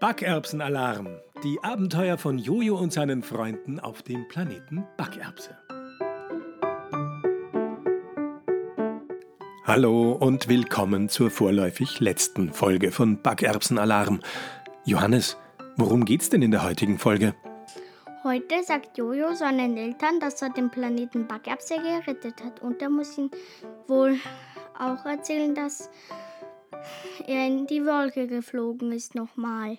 Backerbsenalarm. Die Abenteuer von Jojo und seinen Freunden auf dem Planeten Backerbse. Hallo und willkommen zur vorläufig letzten Folge von Backerbsenalarm. Johannes, worum geht's denn in der heutigen Folge? Heute sagt Jojo seinen Eltern, dass er den Planeten Backerbse gerettet hat. Und er muss ihnen wohl auch erzählen, dass er in die Wolke geflogen ist nochmal.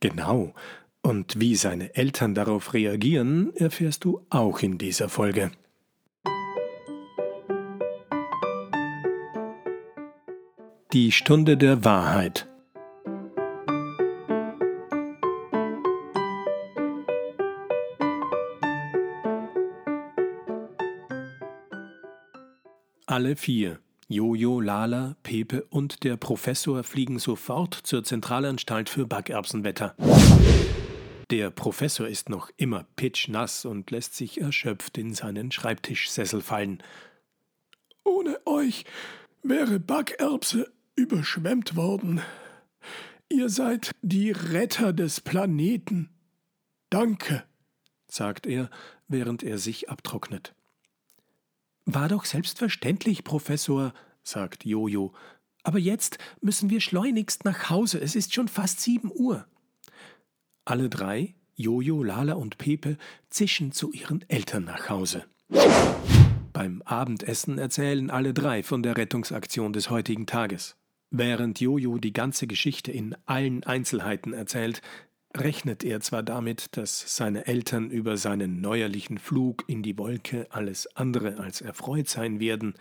Genau. Und wie seine Eltern darauf reagieren, erfährst du auch in dieser Folge. Die Stunde der Wahrheit. Alle vier Jojo, Lala, Pepe und der Professor fliegen sofort zur Zentralanstalt für Backerbsenwetter. Der Professor ist noch immer pitschnass und lässt sich erschöpft in seinen Schreibtischsessel fallen. Ohne euch wäre Backerbse überschwemmt worden. Ihr seid die Retter des Planeten. Danke, sagt er, während er sich abtrocknet. War doch selbstverständlich, Professor, sagt Jojo. Aber jetzt müssen wir schleunigst nach Hause. Es ist schon fast sieben Uhr. Alle drei, Jojo, Lala und Pepe, zischen zu ihren Eltern nach Hause. Beim Abendessen erzählen alle drei von der Rettungsaktion des heutigen Tages. Während Jojo die ganze Geschichte in allen Einzelheiten erzählt, rechnet er zwar damit, dass seine Eltern über seinen neuerlichen Flug in die Wolke alles andere als erfreut sein werden,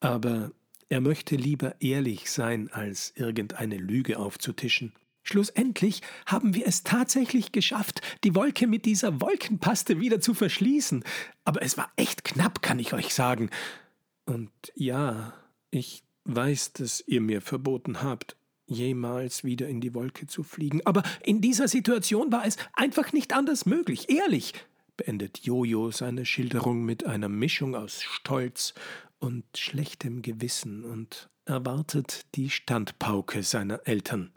aber er möchte lieber ehrlich sein, als irgendeine Lüge aufzutischen. Schlussendlich haben wir es tatsächlich geschafft, die Wolke mit dieser Wolkenpaste wieder zu verschließen. Aber es war echt knapp, kann ich euch sagen. Und ja, ich weiß, dass ihr mir verboten habt, jemals wieder in die Wolke zu fliegen. Aber in dieser Situation war es einfach nicht anders möglich. Ehrlich, beendet Jojo seine Schilderung mit einer Mischung aus Stolz und schlechtem Gewissen und erwartet die Standpauke seiner Eltern.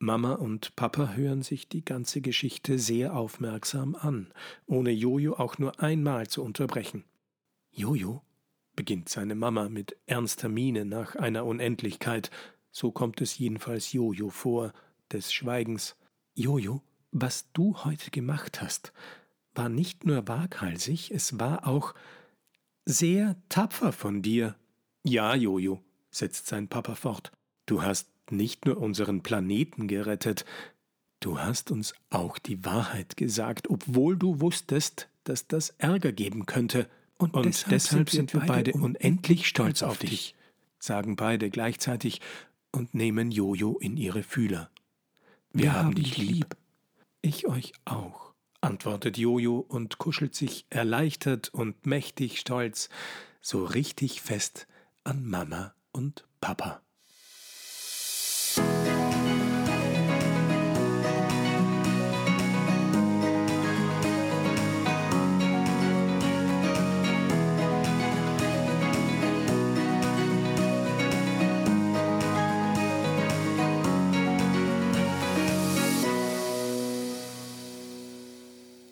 Mama und Papa hören sich die ganze Geschichte sehr aufmerksam an, ohne Jojo auch nur einmal zu unterbrechen. Jojo, beginnt seine Mama mit ernster Miene nach einer Unendlichkeit, so kommt es jedenfalls Jojo vor, des Schweigens. Jojo, was du heute gemacht hast, war nicht nur waghalsig, es war auch sehr tapfer von dir. Ja, Jojo, setzt sein Papa fort, du hast nicht nur unseren Planeten gerettet, du hast uns auch die Wahrheit gesagt, obwohl du wusstest, dass das Ärger geben könnte. Und, und deshalb, deshalb, sind wir beide unendlich stolz auf dich, sagen beide gleichzeitig und nehmen Jojo in ihre Fühler. Wir, Wir haben dich lieb. Ich euch auch, antwortet Jojo und kuschelt sich erleichtert und mächtig stolz so richtig fest an Mama und Papa.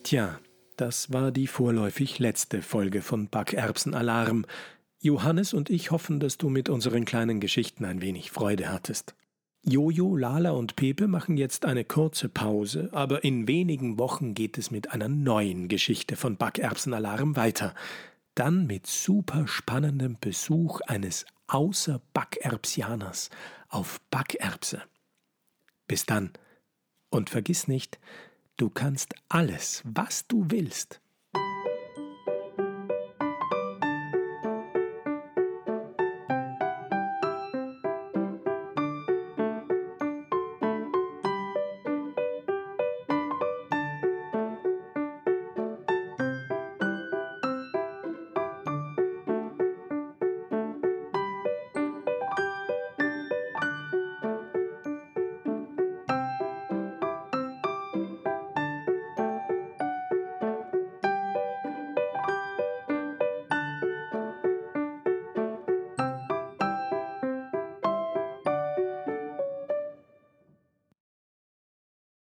Tja, das war die vorläufig letzte Folge von Backerbsenalarm. Johannes und ich hoffen, dass du mit unseren kleinen Geschichten ein wenig Freude hattest. Jojo, Lala und Pepe machen jetzt eine kurze Pause, aber in wenigen Wochen geht es mit einer neuen Geschichte von Backerbsenalarm weiter. Dann mit super spannendem Besuch eines Außer-Backerbsianers auf Backerbse. Bis dann. Und vergiss nicht, Du kannst alles, was du willst,